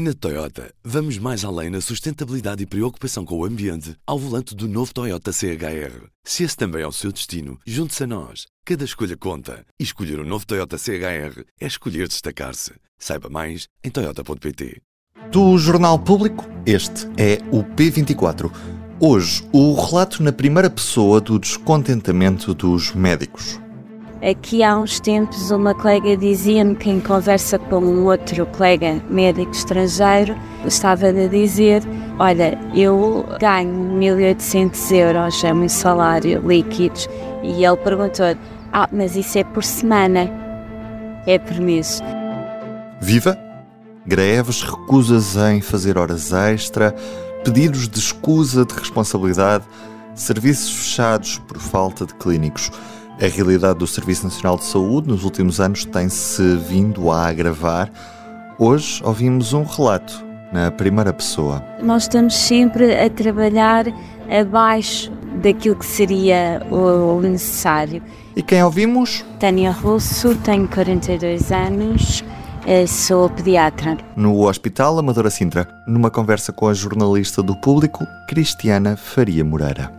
Na Toyota, vamos mais além na sustentabilidade e preocupação com o ambiente ao volante do novo Toyota CHR. Se esse também é o seu destino, junte-se a nós. Cada escolha conta. E escolher o um novo Toyota CHR é escolher destacar-se. Saiba mais em Toyota.pt. Do Jornal Público, este é o P24. Hoje, o relato na primeira pessoa do descontentamento dos médicos. Aqui há uns tempos uma colega dizia-me que em conversa com um outro colega médico estrangeiro estava a dizer olha, eu ganho 1800 euros, é o meu salário líquidos e ele perguntou ah, mas isso é por semana é por mês Viva! Greves, recusas em fazer horas extra, pedidos de escusa de responsabilidade, serviços fechados por falta de clínicos. A realidade do Serviço Nacional de Saúde nos últimos anos tem-se vindo a agravar. Hoje ouvimos um relato na primeira pessoa. Nós estamos sempre a trabalhar abaixo daquilo que seria o necessário. E quem ouvimos? Tânia Russo, tenho 42 anos, eh, sou pediatra. No Hospital Amadora Sintra, numa conversa com a jornalista do público, Cristiana Faria Moreira.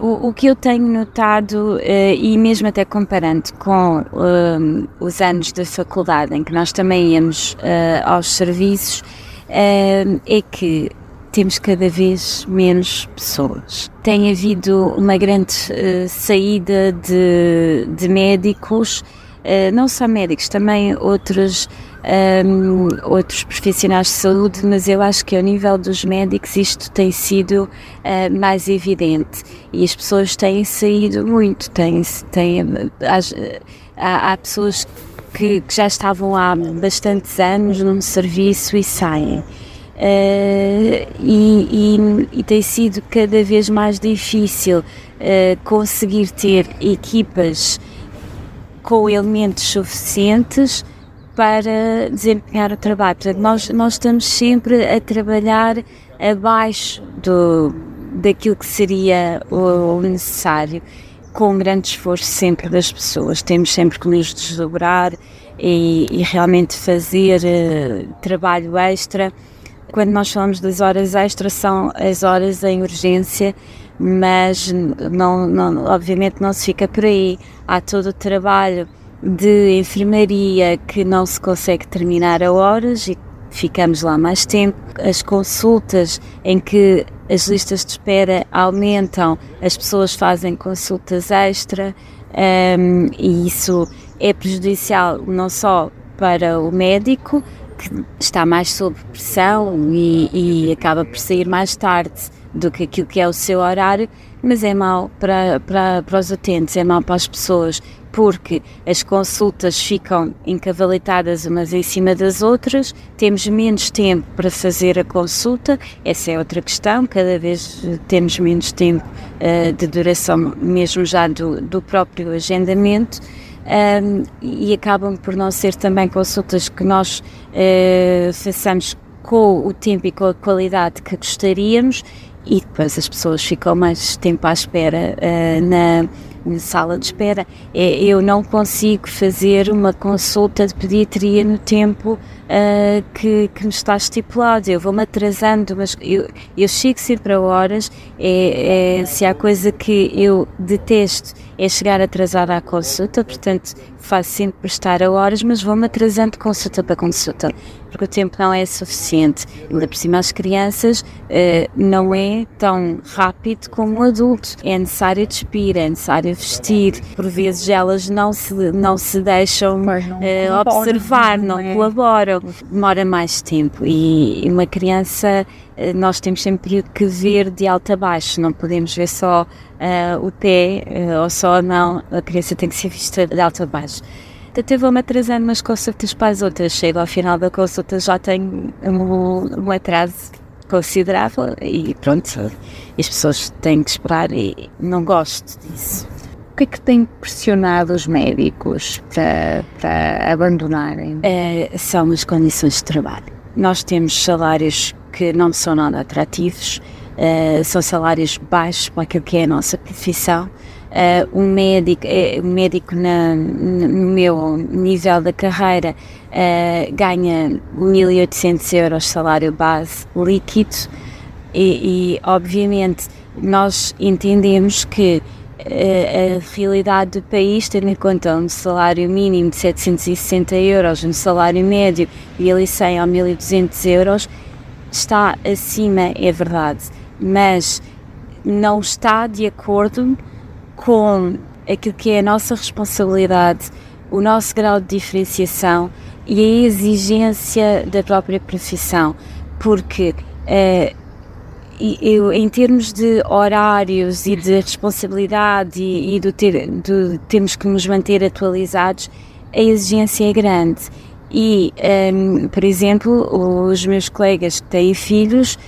O, que eu tenho notado, uh, e mesmo até comparando com uh, os anos da faculdade, em que nós também íamos uh, aos serviços, é que temos cada vez menos pessoas. Tem havido uma grande saída de, de médicos, não só médicos, também outros um, outros profissionais de saúde, mas eu acho que ao nível dos médicos isto tem sido uh, mais evidente e as pessoas têm saído muito, têm, têm, há, há pessoas que, que, já estavam há bastantes anos num serviço e saem. Uh, e, e, e, tem sido cada vez mais difícil uh, conseguir ter equipas com elementos suficientes para desempenhar o trabalho. Portanto, nós, nós estamos sempre a trabalhar abaixo do, daquilo que seria o, o necessário, com um grande esforço sempre das pessoas. Temos sempre que nos desdobrar e, e realmente fazer uh, trabalho extra. Quando nós falamos das horas extras, são as horas em urgência, mas não, não, obviamente não se fica por aí. Há todo o trabalho de enfermaria que não se consegue terminar a horas e ficamos lá mais tempo. As consultas em que as listas de espera aumentam, as pessoas fazem consultas extra um, e isso é prejudicial não só para o médico, que está mais sob pressão e, e acaba por sair mais tarde do que aquilo que é o seu horário, mas é mau para, para, para os utentes, é mau para as pessoas porque as consultas ficam encavalitadas umas em cima das outras, temos menos tempo para fazer a consulta, essa é outra questão, cada vez temos menos tempo uh, de duração, mesmo já do, do próprio agendamento. Um, e acabam por não ser também consultas que nós uh, façamos com o tempo e com a qualidade que gostaríamos e depois as pessoas ficam mais tempo à espera uh, na sala de espera. É, eu não consigo fazer uma consulta de pediatria no tempo uh, que, que me está estipulado. Eu vou-me atrasando, mas eu, eu chego sempre a horas. É, é, se há coisa que eu detesto é chegar atrasada à consulta, portanto faço sempre estar a horas, mas vou-me atrasando de consulta para consulta, porque o tempo não é suficiente. Ainda por cima, as crianças uh, não é tão rápido como o adulto. É necessário despir, é necessário vestir. Por vezes elas não se, não se deixam uh, observar, não, não Demora mais tempo e uma criança eh, nós temos sempre que ver de alto a baixo, não podemos ver só uh, o pé uh, ou só a mão, a criança tem que ser vista de alto a baixo. Até vou-me atrasando umas consultas para as outras, chego ao final da consulta já tenho um, um atraso considerável e pronto, as pessoas têm que esperar e não gosto disso. Que é que tem pressionado os médicos para, para abandonarem? Uh, são as condições de trabalho. Nós temos salários que não são nada atrativos, uh, são salários baixos para aquilo que é a nossa profissão. Uh, um médico, um médico na, no meu nível da carreira uh, ganha 1.800 euros salário base líquido e, e obviamente nós entendemos que a, realidade do país, tendo em conta um salário mínimo de 760 euros, um salário médio de 1.100 a 1.200 euros, está acima, é verdade, mas não está de acordo com aquilo que é a nossa responsabilidade, o nosso grau de diferenciação e a exigência da própria profissão, porque uh, eu, em termos de horários e de responsabilidade e, e do ter, do, temos que nos manter atualizados, a exigência é grande. E, um, por exemplo, os meus colegas que têm filhos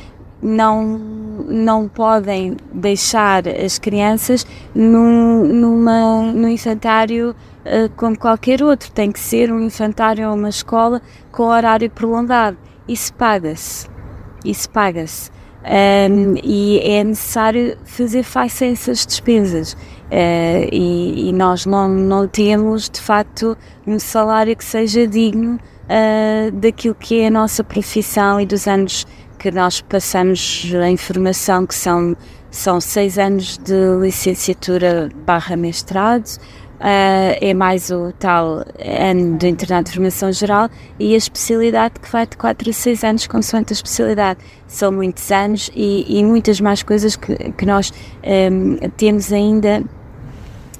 não, não podem deixar as crianças num, numa, num infantário uh, como qualquer outro. Tem que ser um infantário ou uma escola com horário prolongado. Isso paga-se. Isso paga-se um, e é necessário fazer face a essas despesas. Uh, e, e, nós não, não temos, de facto, um salário que seja digno uh, daquilo que é a nossa profissão e dos anos que nós passamos em formação, que são, são seis anos de licenciatura barra mestrado, Uh, é mais o tal ano do internato de formação geral e a especialidade que vai de 4 a 6 anos consoante a especialidade. São muitos anos e, e muitas mais coisas que, que nós um, temos ainda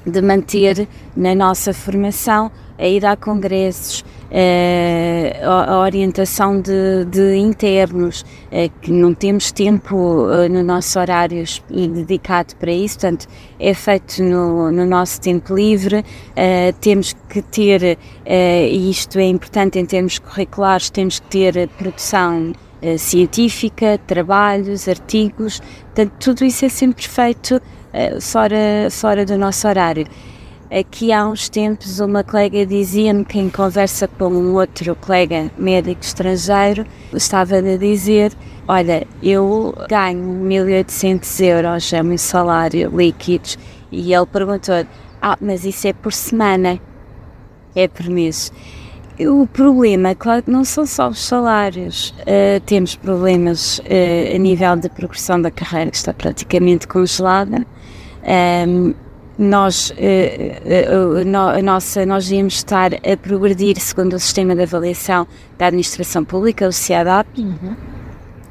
de manter na nossa formação, a ir a congressos, uh, a, orientação de, de internos, uh, que não temos tempo uh, no nosso horário dedicado para isso, portanto, é feito no, no nosso tempo livre. temos que ter, e isto é importante em termos curriculares, temos que ter produção científica, trabalhos, artigos, portanto, tudo isso é sempre feito fora, fora do nosso horário. Aqui há uns tempos uma colega dizia-me que em conversa com um outro colega médico estrangeiro estava a dizer olha, eu ganho 1.800 euros, é o meu salário líquido. E ele perguntou ah, mas isso é por semana? É por mês. O problema, claro não são só os salários, uh, temos problemas uh, a nível da progressão da carreira que está praticamente congelada. Um, nós, eh, eh, a nossa, nós íamos estar a progredir segundo o sistema de avaliação da administração pública, o CIADAP, uhum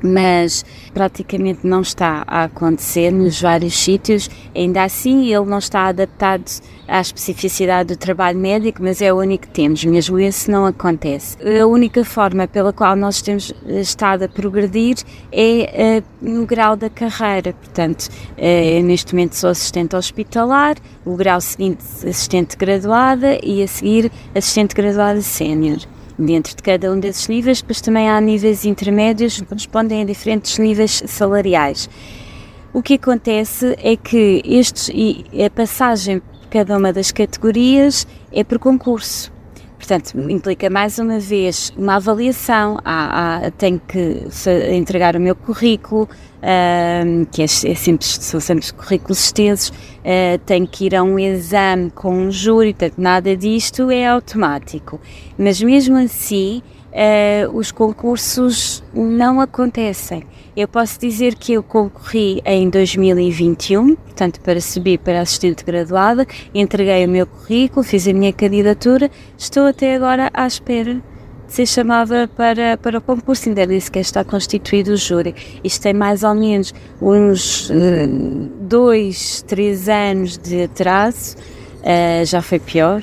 mas praticamente não está a acontecer nos vários sítios. Ainda assim, ele não está adaptado à especificidade do trabalho médico, mas é o único que temos, mesmo esse não acontece. A única forma pela qual nós temos estado a progredir é uh, no grau da carreira. Portanto, uh, neste momento sou assistente hospitalar, o grau seguinte assistente graduada e a seguir assistente graduada sénior dentro de cada um desses níveis, depois também há níveis intermédios que correspondem a diferentes níveis salariais. O que acontece é que estes, e a passagem por cada uma das categorias é por concurso. Portanto, implica mais uma vez uma avaliação, há, há, tenho que entregar o meu currículo, uh, que é, é, sempre, são sempre currículos extensos, uh, tenho que ir a um exame com um júri, portanto, nada disto é automático. Mas mesmo assim, uh, os concursos não acontecem. Eu posso dizer que eu concorri em 2021, portanto, para subir para assistente graduada, entreguei o meu currículo, fiz a minha candidatura, estou até agora à espera ser chamada para, para o concurso, ainda nem sequer está constituído o júri. Isto tem mais ou menos uns uh, dois, três anos de atraso, uh, já foi pior.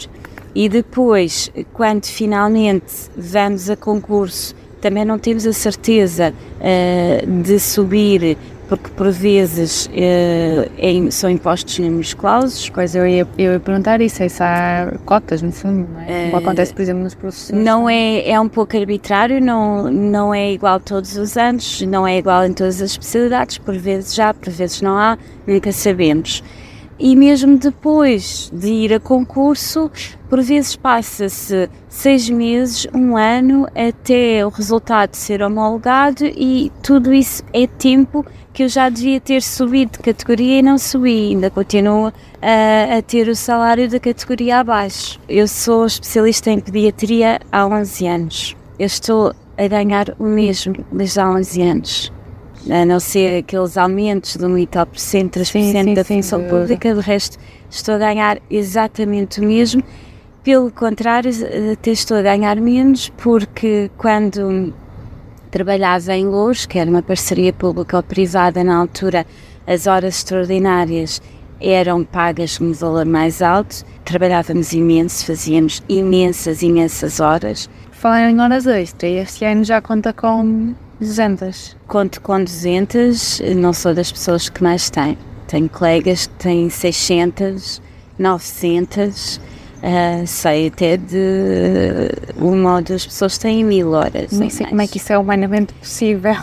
E depois, quando finalmente vamos a concurso também não temos a certeza uh, de subir, porque por vezes uh, é, são impostos números clausos. Pois eu ia, eu ia perguntar isso, é se há cotas no fundo, não é? Como acontece, por exemplo, nos professores. Não é, é um pouco arbitrário, não, não é igual todos os anos, não é igual em todas as especialidades, por vezes já, por vezes não há, nunca sabemos. E mesmo depois de ir a concurso, por vezes passa-se seis meses, um ano, até o resultado ser homologado e tudo isso é tempo que eu já devia ter subido de categoria e não subi, ainda continuo a, a ter o salário da categoria abaixo. Eu sou especialista em pediatria há 11 anos. Eu estou a ganhar o mesmo desde há 11 anos a não ser aqueles aumentos de 1 e tal por cento, 3% da função pública, do resto estou a ganhar exatamente o mesmo. Pelo contrário, até estou a ganhar menos, porque quando trabalhava em Louros, que era uma parceria pública-privada na altura, as horas extraordinárias eram pagas um valor mais alto, trabalhávamos imenso, fazíamos imensas, imensas horas. Falar em horas extras, este ano já conta com 200. Conto com 200, não sou das pessoas que mais têm. Tenho colegas que têm 600, 900, uh, sei até de uma ou duas pessoas que têm mil horas. Nem sei como é que isso é humanamente possível.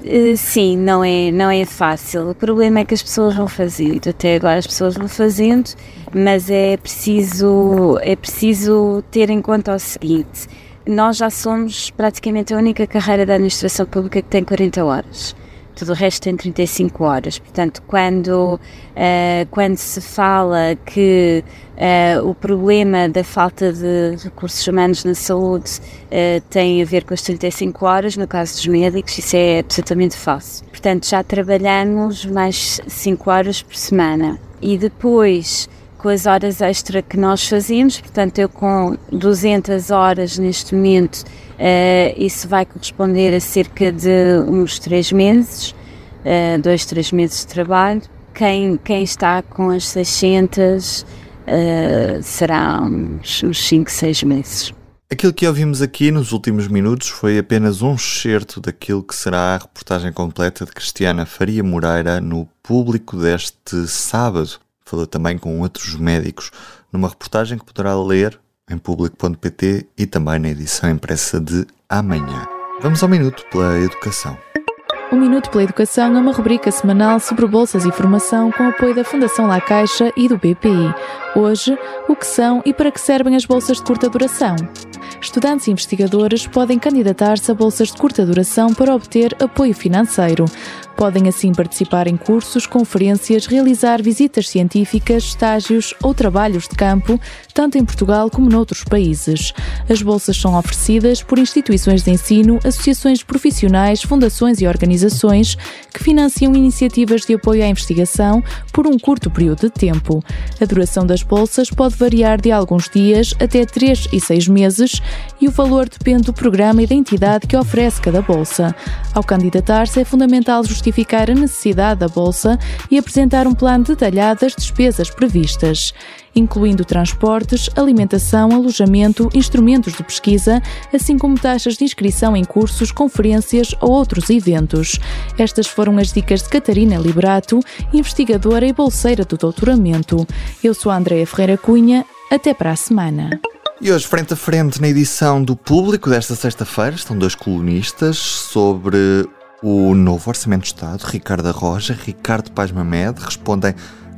Uh, sim, não é, não é fácil. O problema é que as pessoas vão fazendo, até agora as pessoas vão fazendo, mas é preciso, é preciso ter em conta o seguinte nós já somos praticamente a única carreira da administração pública que tem 40 horas. Tudo o resto tem 35 horas. Portanto, quando, uh, quando se fala que uh, o problema da falta de recursos humanos na saúde uh, tem a ver com as 35 horas, no caso dos médicos, isso é absolutamente falso. Portanto, já trabalhamos mais 5 horas por semana. E depois com as horas extra que nós fazemos, portanto, eu com 200 horas neste momento, uh, isso vai corresponder a cerca de uns 3 meses, uh, dois, três meses de trabalho. Quem, quem está com as 600 uh, eh, será uns, uns 5, 6 meses. Aquilo que ouvimos aqui nos últimos minutos foi apenas um excerto daquilo que será a reportagem completa de Cristiana Faria Moreira no público deste sábado. Falou também com outros médicos numa reportagem que poderá ler em público.pt e também na edição impressa de amanhã. Vamos ao Minuto pela Educação. O Minuto pela Educação é uma rubrica semanal sobre bolsas e formação com apoio da Fundação La Caixa e do BPI. Hoje, o que são e para que servem as bolsas de curta duração? Estudantes e investigadores podem candidatar-se a bolsas de curta duração para obter apoio financeiro. Podem assim participar em cursos, conferências, realizar visitas científicas, estágios ou trabalhos de campo, tanto em Portugal como noutros países. As bolsas são oferecidas por instituições de ensino, associações profissionais, fundações e organizações que financiam iniciativas de apoio à investigação por um curto período de tempo. A duração das bolsas pode variar de alguns dias até 3 e 6 meses e o valor depende do programa e da entidade que oferece cada bolsa. Ao candidatar-se, é fundamental justificar a necessidade da bolsa e apresentar um plano detalhado das despesas previstas incluindo transportes, alimentação, alojamento, instrumentos de pesquisa, assim como taxas de inscrição em cursos, conferências ou outros eventos. Estas foram as dicas de Catarina Liberato, investigadora e bolseira do doutoramento. Eu sou a Andréa Ferreira Cunha. Até para a semana. E hoje, frente a frente, na edição do Público desta sexta-feira, estão dois colunistas sobre o novo Orçamento de Estado. Ricardo Roja, Ricardo Paz Mamed respondem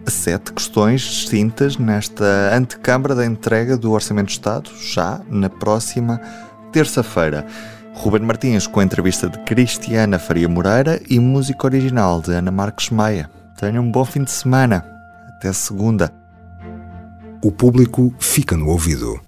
a sete questões distintas nesta antecâmara da entrega do Orçamento de Estado, já na próxima terça-feira. Ruben Martins com a entrevista de Cristiana Faria Moreira e música original de Ana Marques Maia. Tenham um bom fim de semana. Até segunda. O público fica no ouvido.